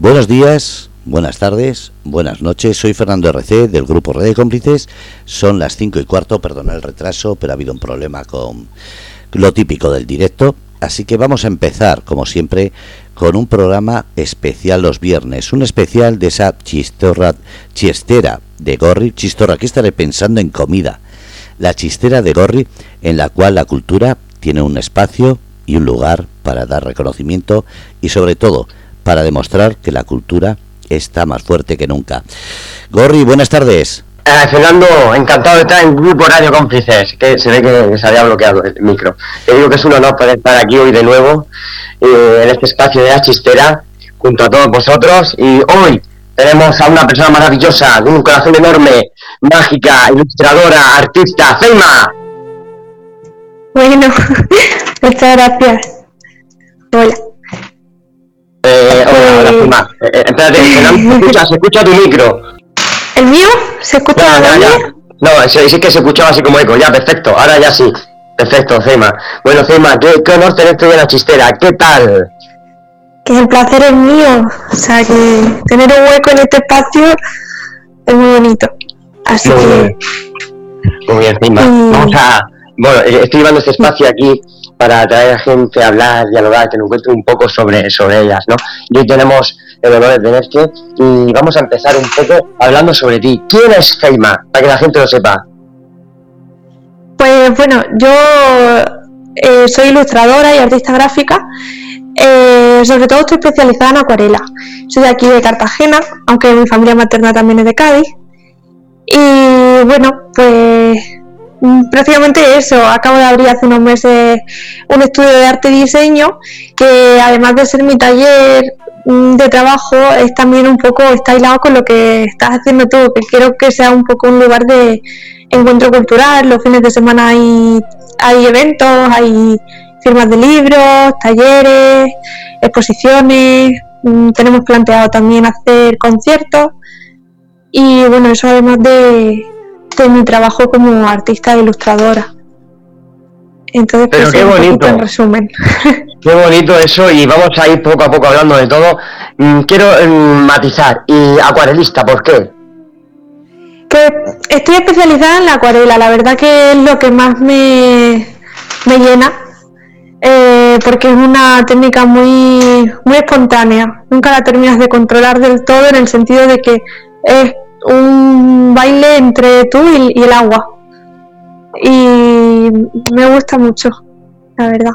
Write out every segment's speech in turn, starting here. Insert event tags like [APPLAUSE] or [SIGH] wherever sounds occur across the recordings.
Buenos días, buenas tardes, buenas noches. Soy Fernando RC del grupo Red de Cómplices. Son las 5 y cuarto, perdona el retraso, pero ha habido un problema con lo típico del directo. Así que vamos a empezar, como siempre, con un programa especial los viernes. Un especial de esa chistorra, chistera de Gorri. Chistorra, aquí estaré pensando en comida. La chistera de Gorri, en la cual la cultura tiene un espacio y un lugar para dar reconocimiento y sobre todo para demostrar que la cultura está más fuerte que nunca. Gorri, buenas tardes. Eh, Fernando, encantado de estar en Grupo Radio Cómplices, que se ve que se había bloqueado el micro. Te digo que es un honor poder estar aquí hoy de nuevo eh, en este espacio de la chistera junto a todos vosotros y hoy tenemos a una persona maravillosa, con un corazón enorme, mágica, ilustradora, artista, Feima. Bueno, [LAUGHS] muchas gracias. Hola. Eh, Feima. Eh, eh, espérate, se escucha, se escucha tu micro. ¿El mío? ¿Se escucha Ya, ya, ya. No, sí, que se escuchaba así como eco. Ya, perfecto. Ahora ya sí. Perfecto, Feima. Bueno, Feima, qué, qué honor tenerte en la chistera. ¿Qué tal? Que el placer es mío. O sea, que tener un hueco en este espacio es muy bonito. Así Muy que, bien. Muy bien. Vamos a... Bueno, eh, estoy llevando este espacio aquí para traer a gente hablar, dialogar, que nos cuente un poco sobre, sobre ellas, ¿no? Y hoy tenemos el honor de tenerte y vamos a empezar un poco hablando sobre ti. ¿Quién es Feima? Para que la gente lo sepa. pues bueno, yo eh, soy ilustradora y artista gráfica. Eh, sobre todo estoy especializada en acuarela. Soy de aquí de Cartagena, aunque mi familia materna también es de Cádiz. Y bueno, pues mm, prácticamente eso. Acabo de abrir hace unos meses un estudio de arte y diseño que además de ser mi taller mm, de trabajo es también un poco está hilado con lo que estás haciendo tú, que quiero que sea un poco un lugar de encuentro cultural. Los fines de semana hay, hay eventos, hay firmas de libros, talleres, exposiciones. mm, Tenemos planteado también hacer conciertos y bueno, eso además de, de mi trabajo como artista e ilustradora. Entonces, Pero pues, qué bonito. en resumen. [LAUGHS] Qué bonito eso y vamos a ir poco a poco hablando de todo. Mm, Quiero mm, matizar. Y acuarelista, ¿por qué? Que estoy especializada en la acuarela, la verdad que es lo que más me, me llena, eh, porque es una técnica muy, muy espontánea, nunca la terminas de controlar del todo en el sentido de que es un baile entre tú y, y el agua. Y me gusta mucho, la verdad.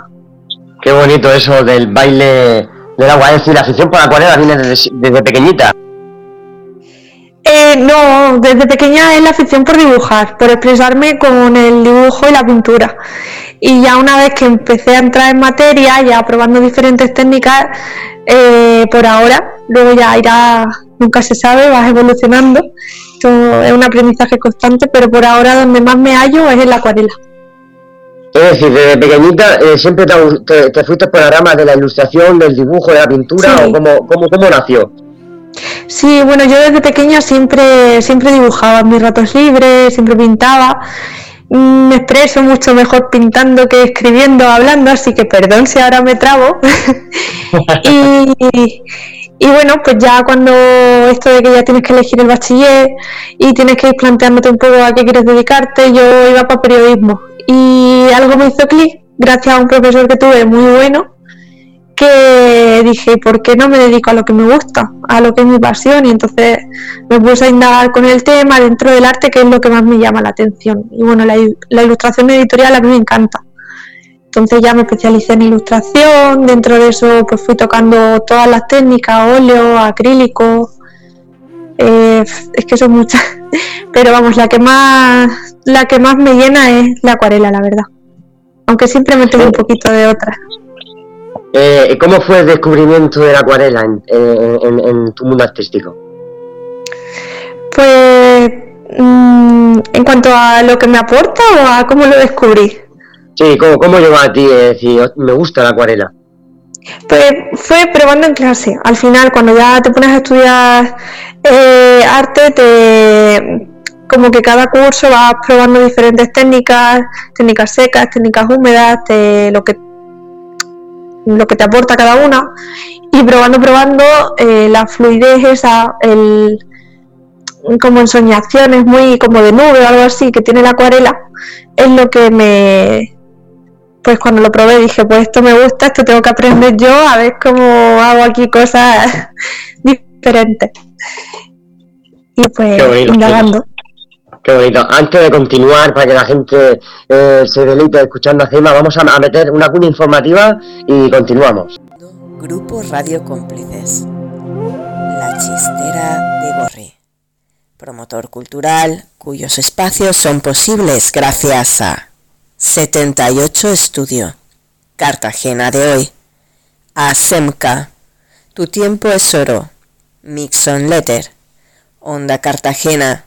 Qué bonito eso del baile del agua. Es decir, la afición por la acuarela viene desde, desde pequeñita. Eh, no, desde pequeña es la afición por dibujar, por expresarme con el dibujo y la pintura. Y ya una vez que empecé a entrar en materia, ya probando diferentes técnicas, eh, por ahora, luego ya irá, nunca se sabe, vas evolucionando. Esto es un aprendizaje constante, pero por ahora donde más me hallo es en la acuarela. Es decir, desde pequeñita eh, siempre te, gu- te- te fuiste por la rama de la ilustración, del dibujo, de la pintura, Sí. o cómo, cómo, cómo nació. Sí, bueno, yo desde pequeña siempre, siempre dibujaba en mis ratos libres, siempre pintaba. Me expreso mucho mejor pintando que escribiendo, hablando, así que perdón si ahora me trabo. [LAUGHS] y, y bueno, pues ya cuando esto de que ya tienes que elegir el bachiller y tienes que ir planteándote un poco a qué quieres dedicarte, yo iba para periodismo. Y algo me hizo clic, gracias a un profesor que tuve muy bueno, que dije, ¿por qué no me dedico a lo que me gusta, a lo que es mi pasión? Y entonces me puse a indagar con el tema dentro del arte, que es lo que más me llama la atención. Y bueno, la, la ilustración editorial a mí me encanta. Entonces ya me especialicé en ilustración, dentro de eso pues fui tocando todas las técnicas, óleo, acrílico, eh, es que son muchas, [LAUGHS] pero vamos, la que más la que más me llena es la acuarela, la verdad. Aunque siempre me tengo un poquito de otra. Eh, ¿Cómo fue el descubrimiento de la acuarela en, en- en- en tu mundo artístico? Pues mm, en cuanto a lo que me aporta o a cómo lo descubrí. Sí, ¿cómo, cómo llegó a ti? Es decir, me gusta la acuarela. Pues fue probando en clase. Al final, cuando ya te pones a estudiar eh, arte, te como que cada curso vas probando diferentes técnicas, técnicas secas, técnicas húmedas, te- lo que lo que te aporta cada una. y probando, probando, eh, la fluidez esa, el, como ensoñaciones muy como de nube o algo así que tiene la acuarela, es lo que me, pues cuando lo probé dije, pues esto me gusta, esto tengo que aprender yo, a ver cómo hago aquí cosas [LAUGHS] diferentes. Y pues indagando. Qué bonito. Antes de continuar, para que la gente eh, se deleite escuchando a Gema, vamos a, meter una cuna informativa y continuamos. Grupo Radio Cómplices. La chistera de Borri. Promotor cultural cuyos espacios son posibles gracias a 78 Estudio. Cartagena de hoy. Asemca. Tu tiempo es oro. Mixon Letter. Onda Cartagena.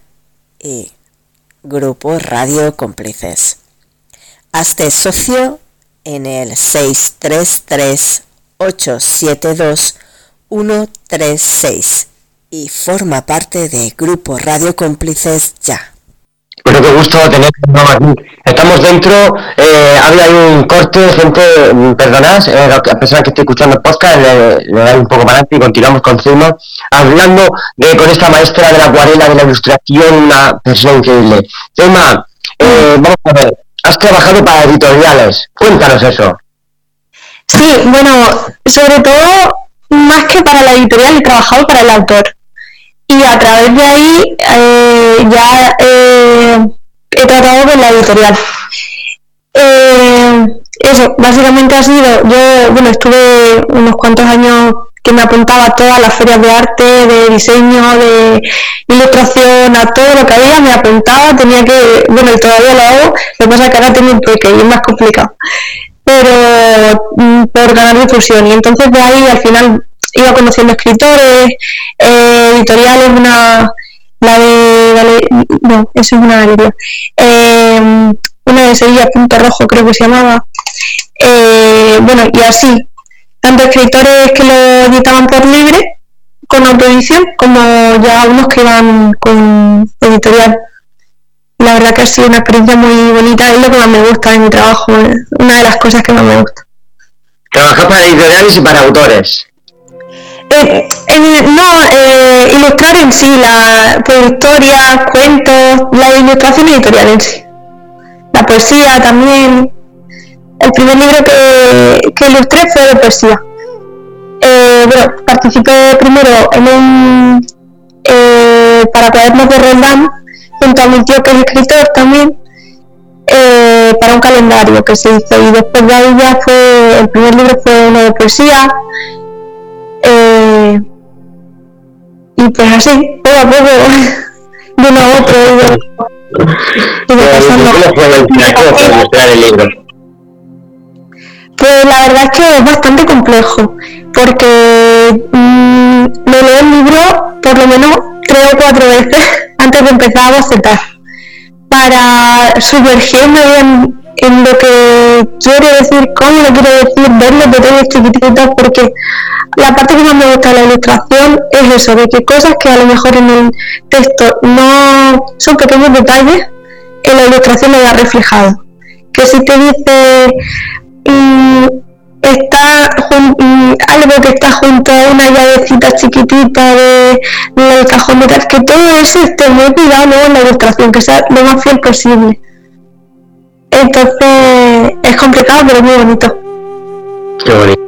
Y Grupo Radio Cómplices. Hazte socio en el 633-872-136 y forma parte de Grupo Radio Cómplices ya. Bueno, qué gusto tener. Estamos dentro, eh, había un corte, gente, mm, perdonad, eh, a pesar que estoy escuchando el podcast, le, le doy un poco para adelante y continuamos con Zuma, hablando de, con esta maestra de la acuarela, de la ilustración, una persona increíble. Zuma, eh, vamos a ver, has trabajado para editoriales, cuéntanos eso. Sí, bueno, sobre todo, más que para la editorial, he trabajado para el autor y a través de ahí eh, ya eh, he tratado con la editorial. Eh, eso, básicamente ha sido, yo, bueno, estuve unos cuantos años que me apuntaba a todas las ferias de arte, de diseño, de ilustración, a todo lo que había, me apuntaba, tenía que, bueno, y todavía lo hago, lo que pasa es que ahora tengo un peque y es más complicado, pero mm, por ganar difusión, y entonces de ahí al final iba conociendo escritores, eh, editoriales, una, la de, no, eso es una galería, eh, una de Sevilla, Punto Rojo creo que se llamaba, eh, bueno, y así, tanto escritores que lo editaban por libre, con autoedición, como ya unos que iban con editorial. La verdad que ha sido una experiencia muy bonita, es lo que más me gusta en mi trabajo, una de las cosas que más me gusta. Trabajar para editoriales y para autores. Eh, no, eh, ilustrar en sí, la pues, cuentos, la ilustración editorial en sí. La poesía también. El primer libro que, que ilustré fue de poesía. Eh, bueno, participé primero en un eh, para cuadernos de Roldán junto a mi tío que es escritor también eh, para un calendario que se hizo y después de ahí ya fue el primer libro fue uno de poesía eh, y pues así, poco a poco, [LAUGHS] de uno a otro, Pues la verdad es que es bastante complejo, porque mmm, me leo el libro por lo menos tres o cuatro veces [LAUGHS] antes de empezar a bocetar, para sumergirme en, en lo que quiere decir, cómo lo quiere decir, ver los detalles chiquititos, porque la parte que más me gusta de la ilustración es eso, de que cosas que a lo mejor en el texto no son pequeños detalles, en la ilustración lo da reflejado. Que si te dice mm, está mm, algo que está junto a una llavecita chiquitita de, del cajón de que todo eso esté muy cuidado en la ilustración, que sea lo más fiel posible. Entonces es complicado pero muy bonito. Qué bonito.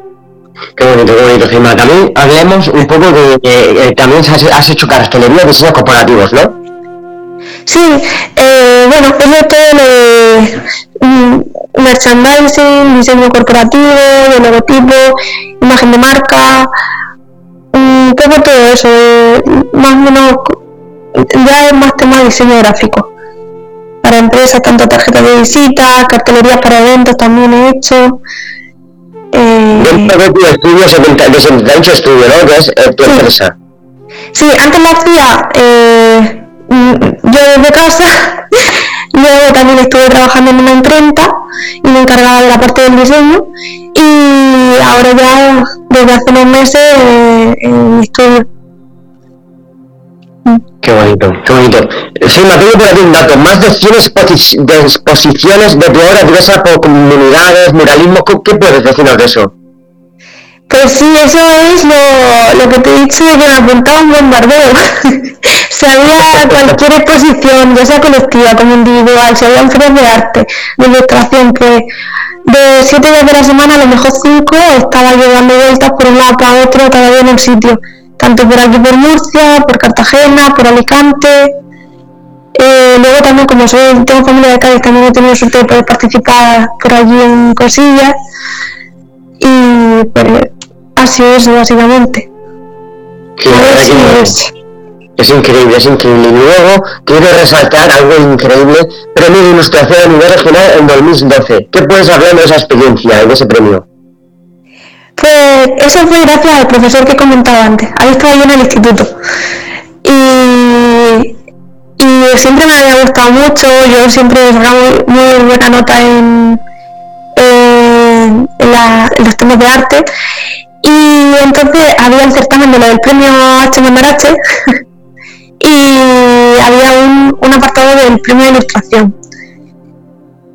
Qué bonito, qué bonito, Gema. También hablemos un poco de que también has, hecho cartelería de diseños corporativos, ¿no? Sí, eh, bueno, es todo lo de merchandising, diseño corporativo, de logotipo, imagen de marca, un poco todo eso, más o menos, ya es más tema de diseño gráfico. Para empresas, tanto tarjetas de visita, cartelerías para eventos también he hecho. Eh, Dentro de tu estudio, de 78 Estudio, ¿no? Que es eh, tu sí. empresa. Sí, antes lo hacía eh, mm, yo desde casa, [LAUGHS] luego también estuve trabajando en una imprenta y me encargaba de la parte del diseño y ahora ya desde hace unos meses eh, estudio. Qué bonito, qué bonito. Sí, me tengo por aquí un dato. Más de 100 de exposiciones de tu obra diversas por comunidades, muralismo. ¿Qué puedes decirnos de eso? Pues sí, eso es lo, lo que te he dicho de que me apuntaba un bombardeo. [LAUGHS] si había cualquier exposición, ya sea colectiva como individual, si había un ferias de arte, de ilustración, que de siete días de la semana, a lo mejor cinco, estaba yo dando vueltas por un lado para otro, cada día en un sitio. Tanto por aquí por Murcia, por Cartagena, por Alicante. Eh, luego también, como soy, tengo familia de Cádiz, también he tenido suerte de poder participar por allí en cosillas. Y pues así es, básicamente. es, es increíble, es increíble. Y luego quiero resaltar algo increíble, premio de ilustración a nivel regional en 2012. ¿Qué puedes hablar de esa experiencia, de ese premio? Pues eso fue gracias al profesor que comentaba antes. Ahí estaba yo en el instituto. Y, siempre me había gustado mucho, yo siempre sacaba muy, muy buena nota en, los temas de arte. Y entonces había el certamen de lo del premio H. H [LAUGHS] y había un apartado del premio de ilustración.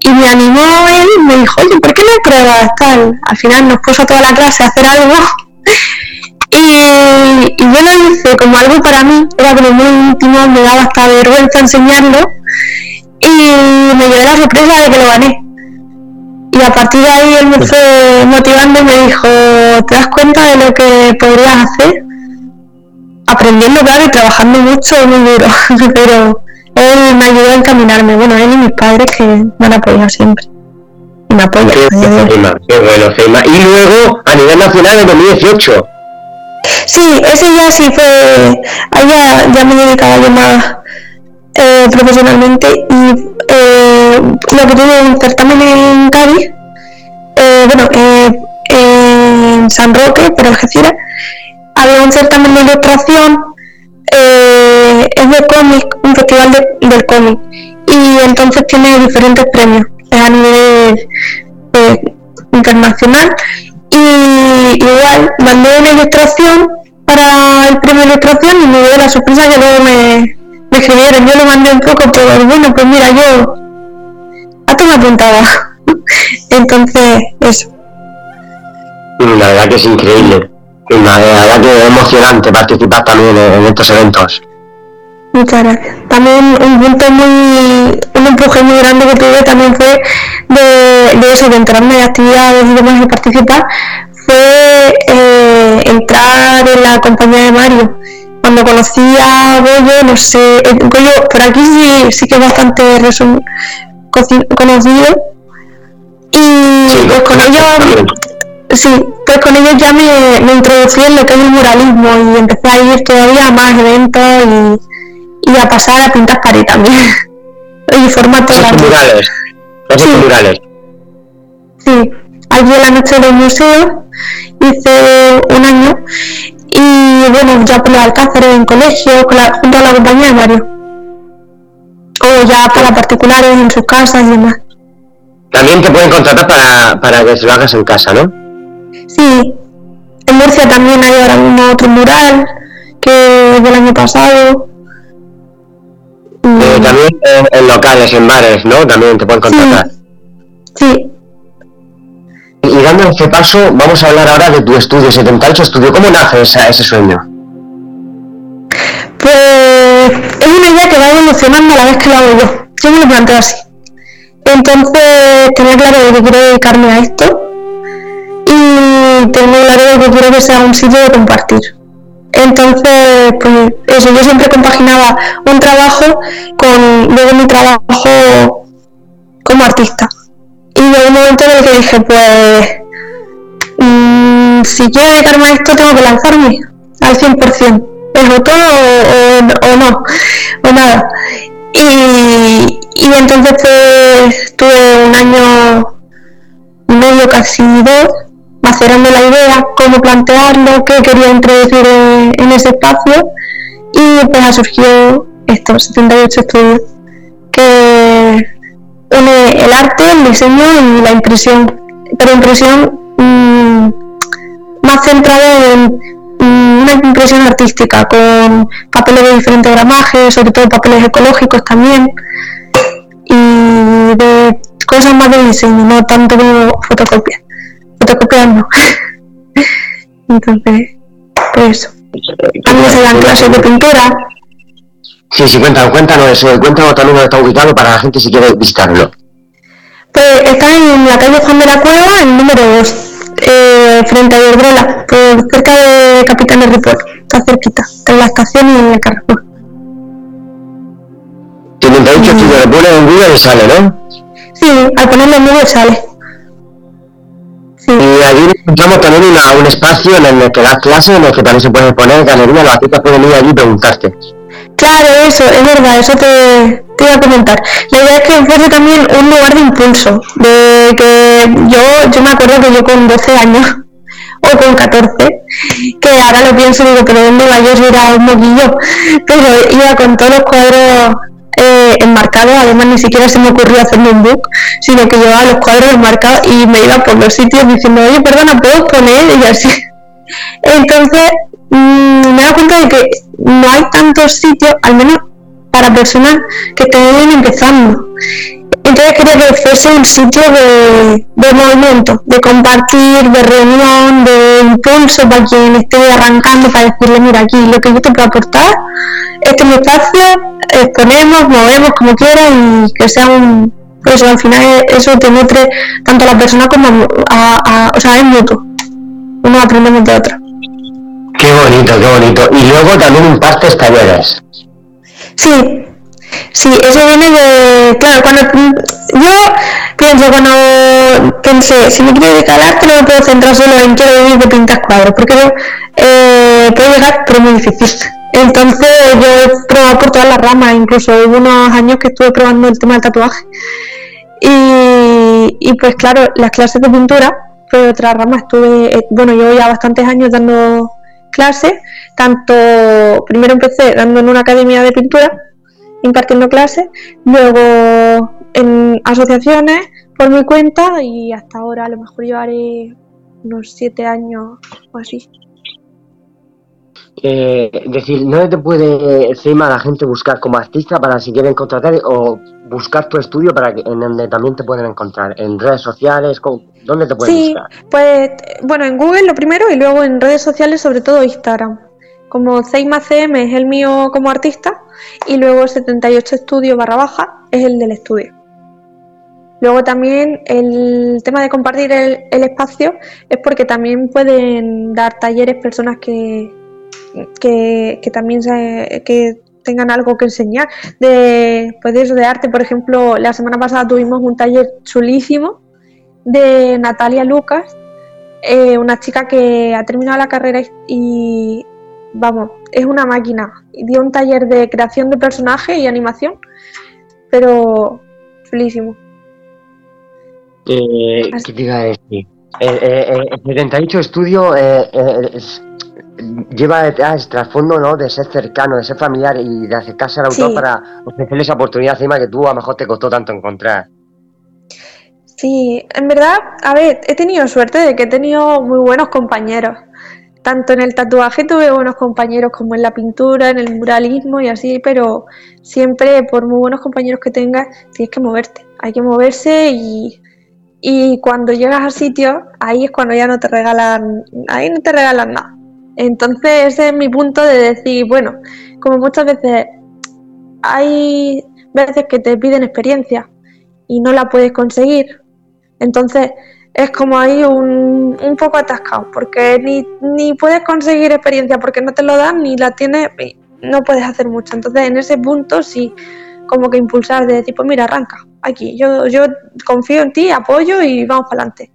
Y me animó él y me dijo, oye, ¿por qué no pruebas tal? Al final nos puso a toda la clase a hacer algo [LAUGHS] y, yo lo hice como algo para mí, era como muy íntimo, me daba hasta vergüenza enseñarlo y me llevé la sorpresa de que lo gané. Y a partir de ahí él me fue motivando y me dijo, ¿te das cuenta de lo que podrías hacer? aprendiendo, claro, y trabajando mucho, muy duro, [LAUGHS] pero él me ayudó a encaminarme, bueno, él y mis padres que me han apoyado siempre. Y me apoyan. Qué, bueno, Y luego, a nivel nacional, en 2018. Sí, ese ya sí fue, allá ya me dedicaba yo más eh, profesionalmente y eh, lo que tuve un certamen en Cádiz, eh, bueno, en San Roque, por Algeciras, había un certamen de ilustración, eh, es de cómic, un festival del cómic, y entonces tiene diferentes premios a nivel eh, internacional. Y igual mandé una ilustración para el premio de ilustración y me dio la sorpresa que luego me, escribieron. Yo lo mandé un poco, pero bueno, pues mira, yo hasta me apuntaba. [LAUGHS] entonces, eso. La verdad que es increíble. Y la verdad que es emocionante participar también en estos eventos. Muchas gracias. También un punto muy, un empuje muy grande que tuve también fue de, de eso, de entrarme de actividades y demás y participar, fue eh, entrar en la compañía de Mario. Cuando conocí a Goyo, no sé, eh, Goyo por aquí sí, sí que es bastante conocido. Y pues con ellos Sí, pues con ellos ya me, me, introducí en lo que es el muralismo y empecé a ir todavía a más eventos y, y a pasar a pintar pared también. [LAUGHS] y formatos murales. Sí. murales. Sí, allí en la noche del museo hice un año y bueno, ya por los alcáceres en colegio, junto a la compañía de Mario. O ya para particulares en sus casas y demás. También te pueden contratar para, para que se lo hagas en casa, ¿no? Sí, en Murcia también hay ahora mismo otro mural que es del año pasado. Eh, también en, locales, en bares, ¿no? También te pueden contratar. Sí. Y dando este paso, vamos a hablar ahora de tu estudio, 78 estudio. ¿Cómo nace ese sueño? Pues es una idea que va evolucionando a la vez que lo hago yo. Yo me lo planteo así. Entonces tenía claro que quiero dedicarme a esto y tengo claro que quiero que sea un sitio de compartir. Entonces, pues eso, yo siempre compaginaba un trabajo con luego mi trabajo como artista. Y llegó un momento en el que dije, pues, mmm, si quiero dedicarme a esto, tengo que lanzarme al 100%. ¿Es todo o, o, no? O nada. Y, y entonces pues, tuve un año medio, casi dos, macerando la idea, cómo plantearlo, qué quería introducir en, ese espacio. Y pues ha surgido esto, 78 estudios, que une el arte, el diseño y la impresión, pero impresión mmm, más centrada en una impresión artística, con papeles de diferentes gramajes, sobre todo papeles ecológicos también, y de cosas más de diseño, no tanto como fotocopia fotocopiando. [LAUGHS] Entonces, pues eso. También se dan clases de pintura. Sí, sí, cuéntanos, cuéntanos eso, cuéntanos también dónde está ubicado para la gente si quiere visitarlo. Pues está en la calle Juan de la Cueva, el número 2, eh, frente a Iberdrola, por cerca de Capitán Ripoll, está cerquita, entre la estación y el Carrefour. Tienen dicho que le pones en Google y sale, ¿no? Sí, al ponerlo en Google sale. Sí. Y allí encontramos también una, un espacio en el que das clases, en el que también se puede poner galería, los artistas pueden ir allí y preguntarte. Claro, eso, es verdad, eso te, te iba a comentar. La idea es que fuese también un lugar de impulso, de que yo, yo me acuerdo que yo con 12 años, o con 14, que ahora lo pienso y digo, pero ¿dónde iba yo si era un moquillo? Pero iba con todos los cuadros eh, enmarcados, además ni siquiera se me ocurrió hacerme un book, sino que llevaba los cuadros enmarcados y me iba por los sitios diciendo, oye, perdona, ¿puedo poner? Y así. [LAUGHS] Entonces, mmm, me he dado cuenta de que no hay tantos sitios, al menos para personas que estén empezando. Entonces quería que fuese un sitio de, de, movimiento, de compartir, de reunión, de impulso para quien esté arrancando, para decirle, mira, aquí lo que yo te puedo aportar, este es mi espacio, exponemos, movemos como quieras y que sea un... Pues al final eso te nutre tanto a la persona como a, o sea, es mutuo. Uno aprendemos de otro. Qué bonito, qué bonito. Y luego también impartes talleres. Sí, sí, eso viene de. Claro, cuando. Yo pienso, cuando pensé, si me quiero dedicar al arte, no me puedo centrar solo en quiero vivir de pintar cuadros, porque yo eh, puedo llegar, pero es muy difícil. Entonces, yo he probado por todas las ramas, incluso hubo unos años que estuve probando el tema del tatuaje. Y, y pues, claro, las clases de pintura, fue otra rama, estuve. Eh, bueno, yo ya bastantes años dando clases, tanto primero empecé dando en una academia de pintura, impartiendo clases, luego en asociaciones por mi cuenta y hasta ahora a lo mejor llevaré unos siete años o así. Eh, decir, ¿no te puede encima la gente buscar como artista para si quieren contratar o buscar tu estudio para que en donde también te pueden encontrar? ¿En redes sociales? ¿Dónde te pueden sí, buscar? Pues bueno, en Google lo primero y luego en redes sociales, sobre todo Instagram. Como Zeima CM es el mío como artista y luego 78 estudio barra baja es el del estudio. Luego también el tema de compartir el, el espacio es porque también pueden dar talleres personas que, que, que también se, que tengan algo que enseñar. De pues de eso de arte por ejemplo la semana pasada tuvimos un taller chulísimo de Natalia Lucas eh, una chica que ha terminado la carrera y vamos es una máquina. Dio un taller de creación de personajes y animación pero chulísimo. Eh, ¿qué te iba a decir? Eh, el 78 estudio eh, es, lleva detrás trasfondo ¿no? de ser cercano, de ser familiar y de acercarse al autor Sí. para ofrecerle esa oportunidad encima que tú a lo mejor te costó tanto encontrar. Sí, en verdad, a ver, he tenido suerte de que he tenido muy buenos compañeros. Tanto en el tatuaje tuve buenos compañeros como en la pintura, en el muralismo y así, pero siempre por muy buenos compañeros que tengas, tienes que moverte. Hay que moverse y, y cuando llegas a sitios, ahí es cuando ya no te regalan, ahí no te regalan nada. Entonces ese es mi punto de decir, bueno, como muchas veces hay veces que te piden experiencia y no la puedes conseguir. Entonces es como ahí un, un poco atascado, porque ni, ni puedes conseguir experiencia porque no te lo dan, ni la tienes, no puedes hacer mucho. Entonces en ese punto sí, como que impulsar de decir, pues mira, arranca, aquí, yo, yo confío en ti, apoyo y vamos para adelante.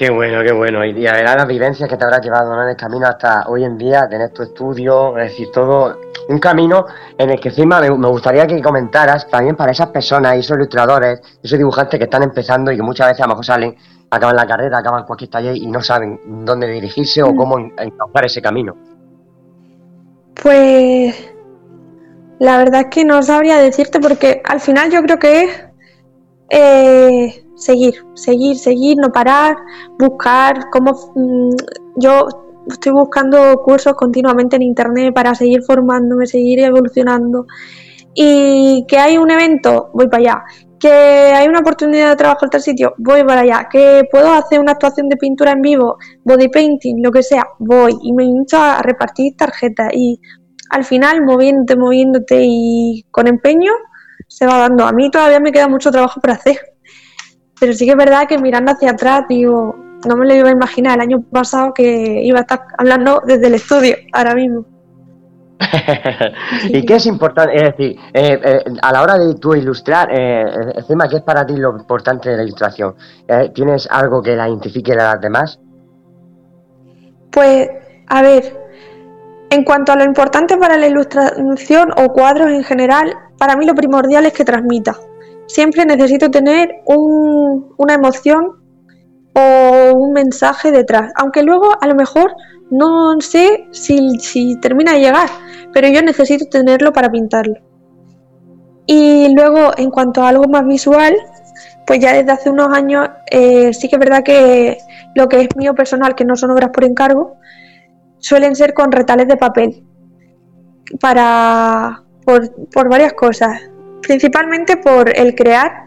Qué bueno, qué bueno. Y, y a ver, las vivencias que te habrás llevado ¿no? en el camino hasta hoy en día, tener tu estudio, es decir, todo un camino en el que encima me, me gustaría que comentaras también para esas personas, esos ilustradores, esos dibujantes que están empezando y que muchas veces a lo mejor salen, acaban la carrera, acaban cualquier taller y no saben dónde dirigirse o cómo en- encauzar ese camino. Pues la verdad es que no sabría decirte porque al final yo creo que es eh, seguir, seguir, seguir, no parar, buscar cómo... mm, yo estoy buscando cursos continuamente en internet para seguir formándome, seguir evolucionando. Y que hay un evento, voy para allá. que hay una oportunidad de trabajo en tal sitio, voy para allá, que puedo hacer una actuación de pintura en vivo, body painting, lo que sea, voy y me hincho a repartir tarjetas y al final moviéndote, moviéndote y con empeño se va dando. A mí todavía me queda mucho trabajo por hacer, pero sí que es verdad que mirando hacia atrás digo, no me lo iba a imaginar el año pasado que iba a estar hablando desde el estudio ahora mismo. [LAUGHS] ¿Y qué es importante? Es decir, eh, eh, a la hora de tú ilustrar, eh, encima, ¿qué es para ti lo importante de la ilustración? ¿Tienes algo que la identifique a las demás? Pues, a ver, en cuanto a lo importante para la ilustración o cuadros en general, para mí lo primordial es que transmita. Siempre necesito tener una emoción o un mensaje detrás, aunque luego a lo mejor no sé si, termina de llegar, pero yo necesito tenerlo para pintarlo. Y luego, en cuanto a algo más visual, pues ya desde hace unos años eh, sí que es verdad que lo que es mío personal, que no son obras por encargo, suelen ser con retales de papel para por, por varias cosas, principalmente por el crear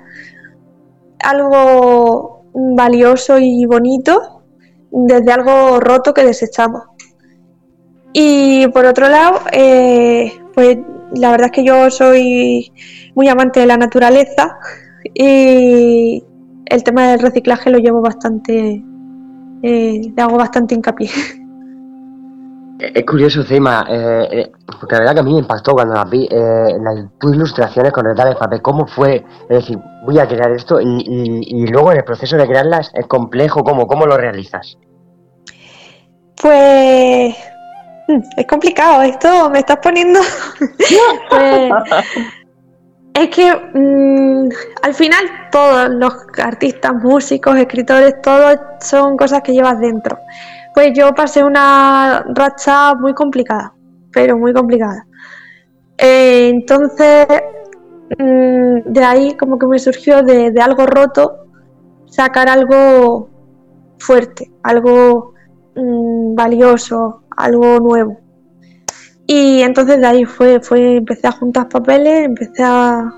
algo valioso y bonito desde algo roto que desechamos. Y por otro lado, eh, pues la verdad es que yo soy muy amante de la naturaleza y el tema del reciclaje lo llevo bastante, eh, le hago bastante hincapié. [LAUGHS] Es curioso, Zema, eh, porque la verdad que a mí me impactó cuando las vi, las, tus ilustraciones con retales de papel, ¿cómo fue? Es decir, voy a crear esto y, y, luego en el proceso de crearlas es complejo, ¿cómo, cómo lo realizas? Pues mm, es complicado esto, me estás poniendo. Pues, [LAUGHS] es que mm, al final todos los artistas, músicos, escritores, todos son cosas que llevas dentro. Pues yo pasé una racha muy complicada, pero muy complicada. Eh, entonces, mm, de ahí como que me surgió de, algo roto sacar algo fuerte, algo Mm, valioso, algo nuevo. Y entonces de ahí fue, fue, empecé a juntar papeles, empecé a...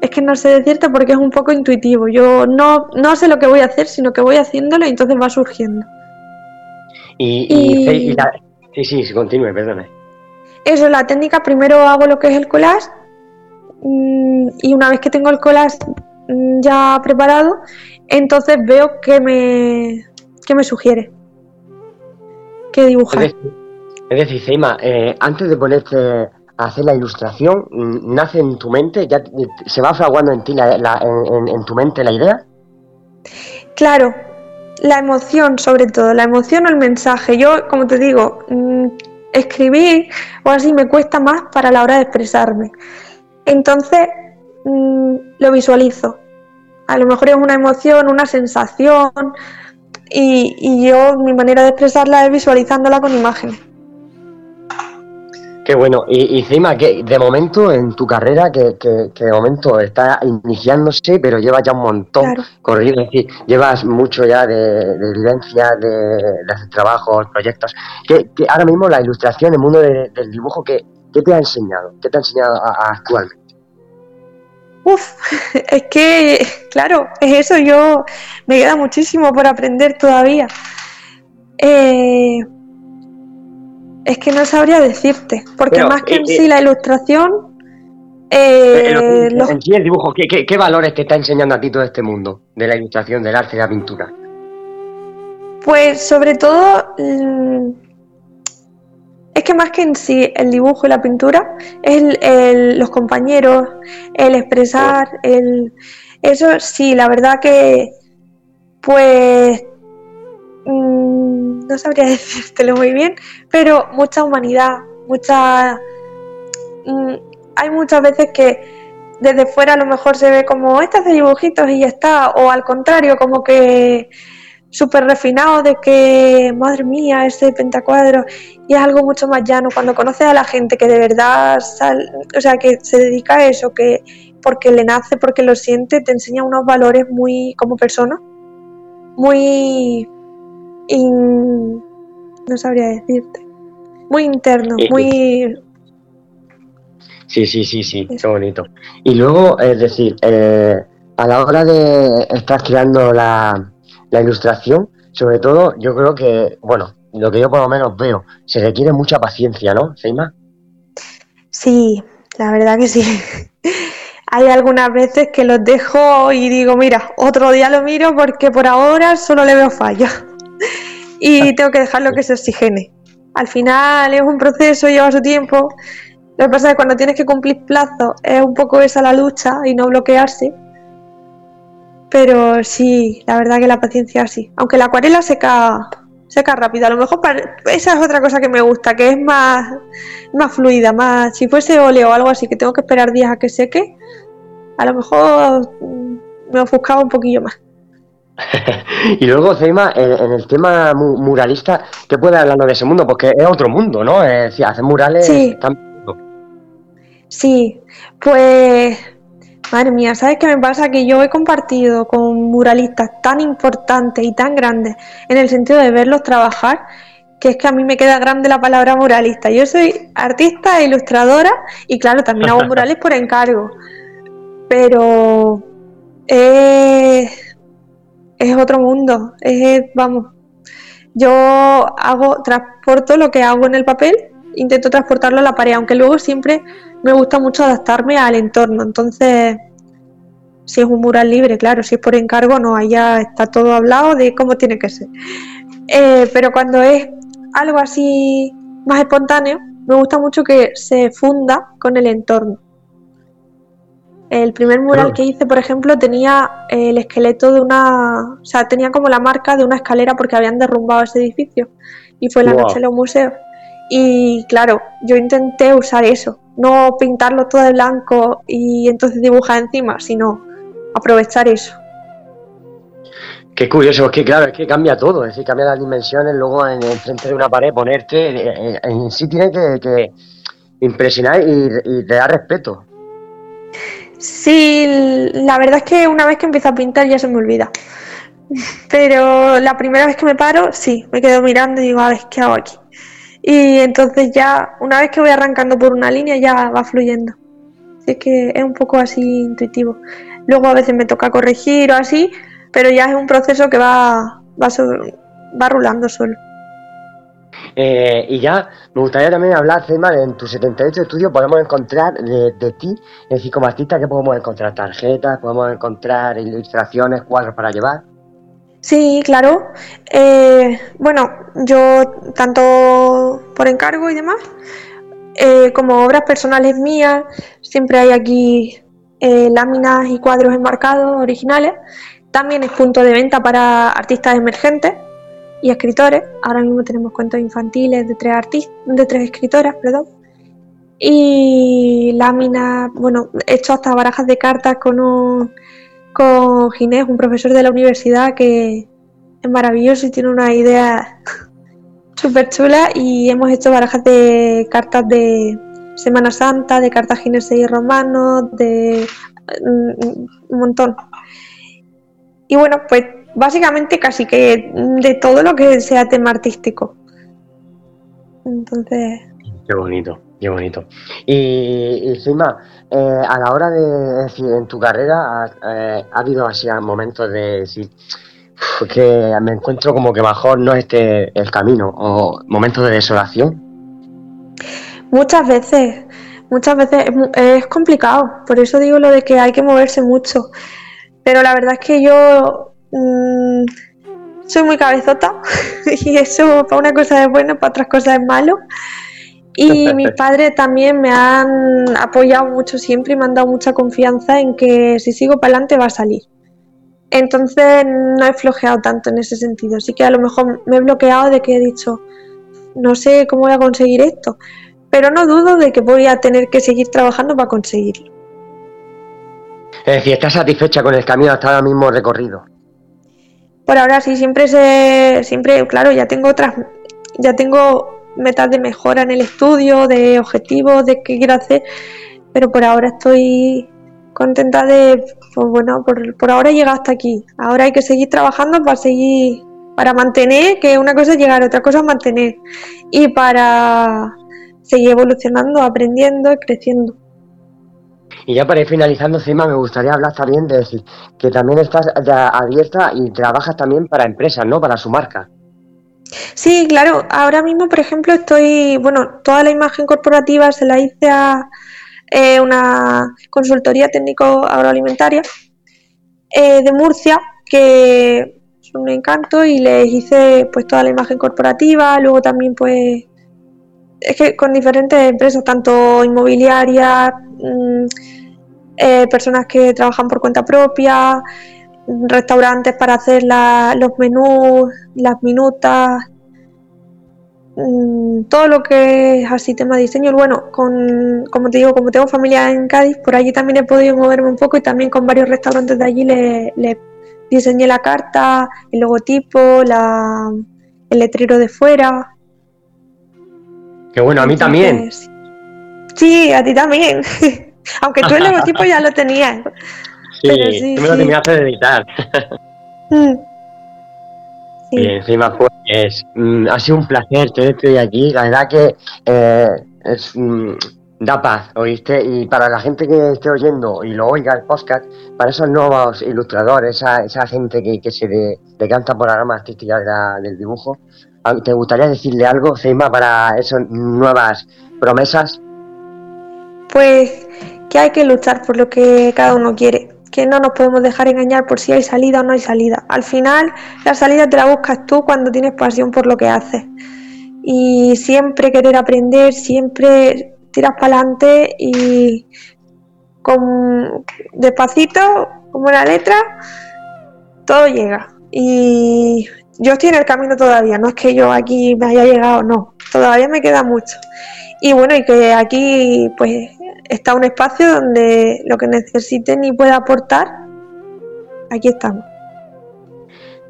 Es que no sé decirte porque es un poco intuitivo. Yo no, no sé lo que voy a hacer, sino que voy haciéndolo y entonces va surgiendo. Y, y, Sí, sí, continúe, perdone. Eso, la técnica, primero hago lo que es el collage mm, y una vez que tengo el collage mm, ya preparado, entonces veo qué me, qué me sugiere que dibujar. Es decir, Seima, eh, antes de ponerte a hacer la ilustración, mm, ¿nace en tu mente? ¿Ya se va fraguando en ti en, tu mente la idea? Claro, la emoción sobre todo, la emoción o el mensaje. Yo, como te digo, mm, escribir o así me cuesta más para la hora de expresarme. Entonces, mm, lo visualizo. A lo mejor es una emoción, una sensación, y, yo mi manera de expresarla es visualizándola con imagen. Qué bueno. Y, encima, que de momento en tu carrera, que, que, de momento está iniciándose, pero llevas ya un montón corrido, es decir, llevas mucho ya de, de vivencia, de, de, hacer trabajos, proyectos. Que, ahora mismo la ilustración, el mundo del dibujo, ¿qué, te ha enseñado? ¿Qué te ha enseñado actualmente? Uf, [LAUGHS] es que, claro, es eso, yo me queda muchísimo por aprender todavía. Eh, es que no sabría decirte, porque más que en sí la ilustración... Eh, en sí el dibujo, ¿qué, valores te está enseñando a ti todo este mundo de la ilustración, del arte y la pintura? Pues sobre todo mm, es que más que en sí el dibujo y la pintura, es el, los compañeros, el expresar, el eso sí, la verdad que pues mm, no sabría [LAUGHS] decírtelo muy bien, pero mucha humanidad, mucha mm, hay muchas veces que desde fuera a lo mejor se ve como estas de dibujitos y ya está, o al contrario, como que súper refinado de que, madre mía, ese pentacuadro, y es algo mucho más llano. Cuando conoces a la gente que de verdad, o sea, que se dedica a eso, que porque le nace, porque lo siente, te enseña unos valores muy, como persona, muy, no sabría decirte, muy internos, muy... Sí, sí, sí, sí, qué bonito. Y luego, es decir, eh, a la hora de estar creando la, la ilustración, sobre todo, yo creo que, bueno, lo que yo por lo menos veo, se requiere mucha paciencia, ¿no, Seima? Sí, la verdad que sí. [LAUGHS] Hay algunas veces que los dejo y digo, mira, otro día lo miro porque por ahora solo le veo fallas. Y tengo que dejarlo que se oxigene. Al final es un proceso, lleva su tiempo. Lo que pasa es que cuando tienes que cumplir plazos es un poco esa la lucha y no bloquearse. Pero sí, la verdad que la paciencia sí. Aunque la acuarela seca seca rápido. A lo mejor esa es otra cosa que me gusta, que es más, más fluida, más. Si fuese óleo o algo así, que tengo que esperar días a que seque, a lo mejor me ofuscaba un poquillo más. [LAUGHS] y luego, Zeima, en, el tema muralista, ¿qué puede hablarnos de ese mundo? Porque es otro mundo, ¿no? Es decir, hacer murales. Sí. Sí, pues Madre mía, ¿sabes qué me pasa? Que yo he compartido con muralistas tan importantes y tan grandes en el sentido de verlos trabajar, que es que a mí me queda grande la palabra muralista. Yo soy artista e ilustradora y claro, también hago murales por encargo, pero es, es otro mundo, es, vamos, yo hago, transporto lo que hago en el papel, intento transportarlo a la pared, aunque luego siempre me gusta mucho adaptarme al entorno. Entonces, si es un mural libre, claro, si es por encargo, no, allá está todo hablado de cómo tiene que ser. Eh, pero cuando es algo así más espontáneo, me gusta mucho que se funda con el entorno. El primer mural que hice, por ejemplo, tenía el esqueleto de una. O sea, tenía como la marca de una escalera porque habían derrumbado ese edificio. Y fue la noche de los museos. Y claro, yo intenté usar eso, no pintarlo todo de blanco y entonces dibujar encima, sino aprovechar eso. Qué curioso, es que claro, es que cambia todo, es decir, cambia las dimensiones, luego en, frente de una pared ponerte, en, sí tiene que, impresionar y, y, te da respeto. Sí, la verdad es que una vez que empiezo a pintar ya se me olvida. Pero la primera vez que me paro, sí, me quedo mirando y digo, a ver, ¿qué hago aquí? Y entonces ya, una vez que voy arrancando por una línea, ya va fluyendo. Así que es un poco así intuitivo. Luego a veces me toca corregir o así, pero ya es un proceso que va, va, va rulando solo. Eh, y ya me gustaría también hablar, Zema, en tus 78 estudios podemos encontrar de, de, ti, es decir, como artista, que podemos encontrar tarjetas, podemos encontrar ilustraciones, cuadros para llevar. Sí, claro. Eh, bueno, yo tanto por encargo y demás, eh, como obras personales mías, siempre hay aquí eh, láminas y cuadros enmarcados originales. También es punto de venta para artistas emergentes y escritores. Ahora mismo tenemos cuentos infantiles de tres artistas, de tres escritoras, perdón. Y láminas, bueno, he hecho hasta barajas de cartas con un con Ginés, un profesor de la universidad que es maravilloso y tiene una idea [LAUGHS] súper chula y hemos hecho barajas de cartas de Semana Santa, de cartas gineses y romanos, de mm, un montón. Y bueno, pues básicamente casi que de todo lo que sea tema artístico. Entonces... Qué bonito, qué bonito. Y, encima, eh, a la hora de decir, en tu carrera, eh, ha habido así momentos de decir, que me encuentro como que mejor no es este el camino, o momentos de desolación. Muchas veces, muchas veces es, complicado, por eso digo lo de que hay que moverse mucho. Pero la verdad es que yo mm, soy muy cabezota [LAUGHS] y eso para una cosa es bueno, para otras cosas es malo. Y [LAUGHS] mis padres también me han apoyado mucho siempre y me han dado mucha confianza en que si sigo para adelante va a salir. Entonces no he flojeado tanto en ese sentido. Sí que a lo mejor me he bloqueado de que he dicho, no sé cómo voy a conseguir esto, pero no dudo de que voy a tener que seguir trabajando para conseguirlo. Es decir, ¿estás satisfecha con el camino hasta ahora mismo recorrido? Por ahora sí, siempre se, siempre, claro, ya tengo otras, ya tengo metas de mejora en el estudio, de objetivos, de qué quiero hacer, pero por ahora estoy contenta de, pues bueno, por, por ahora llega hasta aquí. Ahora hay que seguir trabajando para seguir, para mantener, que una cosa es llegar, otra cosa es mantener. Y para seguir evolucionando, aprendiendo y creciendo. Y ya para ir finalizando, Cima, me gustaría hablar también de que también estás abierta y trabajas también para empresas, ¿no? Para su marca. Sí, claro. Ahora mismo, por ejemplo, estoy, bueno, toda la imagen corporativa se la hice a eh, una consultoría técnico agroalimentaria eh, de Murcia, que es un encanto, y les hice pues toda la imagen corporativa, luego también pues es que con diferentes empresas, tanto inmobiliarias, mm, eh, personas que trabajan por cuenta propia, restaurantes para hacer los menús, las minutas, mm, todo lo que es así tema de diseño. Bueno, con, como te digo, como tengo familia en Cádiz, por allí también he podido moverme un poco y también con varios restaurantes de allí le, diseñé la carta, el logotipo, la, el letrero de fuera. Que bueno, a mí también. Sí, a ti también. [LAUGHS] Aunque tú el logotipo ya lo tenías. Sí, sí tú me lo terminaste de editar. Mm. Y encima pues mm, ha sido un placer tenerte hoy aquí. La verdad que eh, es, mm, da paz, ¿oíste? Y para la gente que esté oyendo y lo oiga el podcast, para esos nuevos ilustradores, esa, esa gente que, que se decanta por la rama artística del dibujo, ¿te gustaría decirle algo, Seima, para esas nuevas promesas? Pues que hay que luchar por lo que cada uno quiere, que no nos podemos dejar engañar por si hay salida o no hay salida. Al final, la salida te la buscas tú cuando tienes pasión por lo que haces. Y siempre querer aprender, siempre tiras para adelante y con despacito, como una letra, todo llega. Y yo estoy en el camino todavía, no es que yo aquí me haya llegado, no, todavía me queda mucho. Y bueno, y que aquí pues está un espacio donde lo que necesiten y pueda aportar, aquí estamos.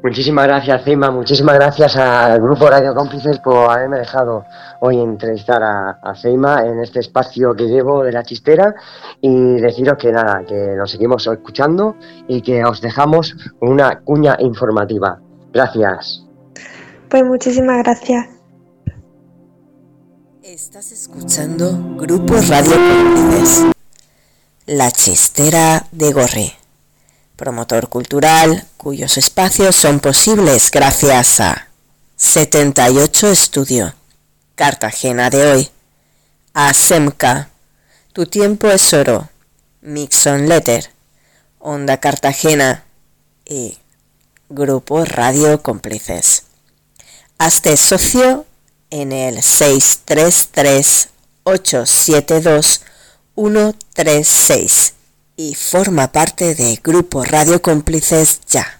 Muchísimas gracias, Cima. Muchísimas gracias al Grupo Radio Cómplices por haberme dejado hoy entrevistar a, a en este espacio que llevo de la chistera y deciros que nada, que nos seguimos escuchando y que os dejamos una cuña informativa. Gracias. Pues muchísimas gracias. Estás escuchando Grupo Radio Cómplices, La Chistera de Gorri, promotor cultural cuyos espacios son posibles gracias a 78 Estudio, Cartagena de hoy, a Semca, Tu tiempo es oro, Mixon Letter, Onda Cartagena y Grupo Radio Cómplices. Hazte socio en el 633-872-136 y forma parte de Grupo Radio Cómplices ya.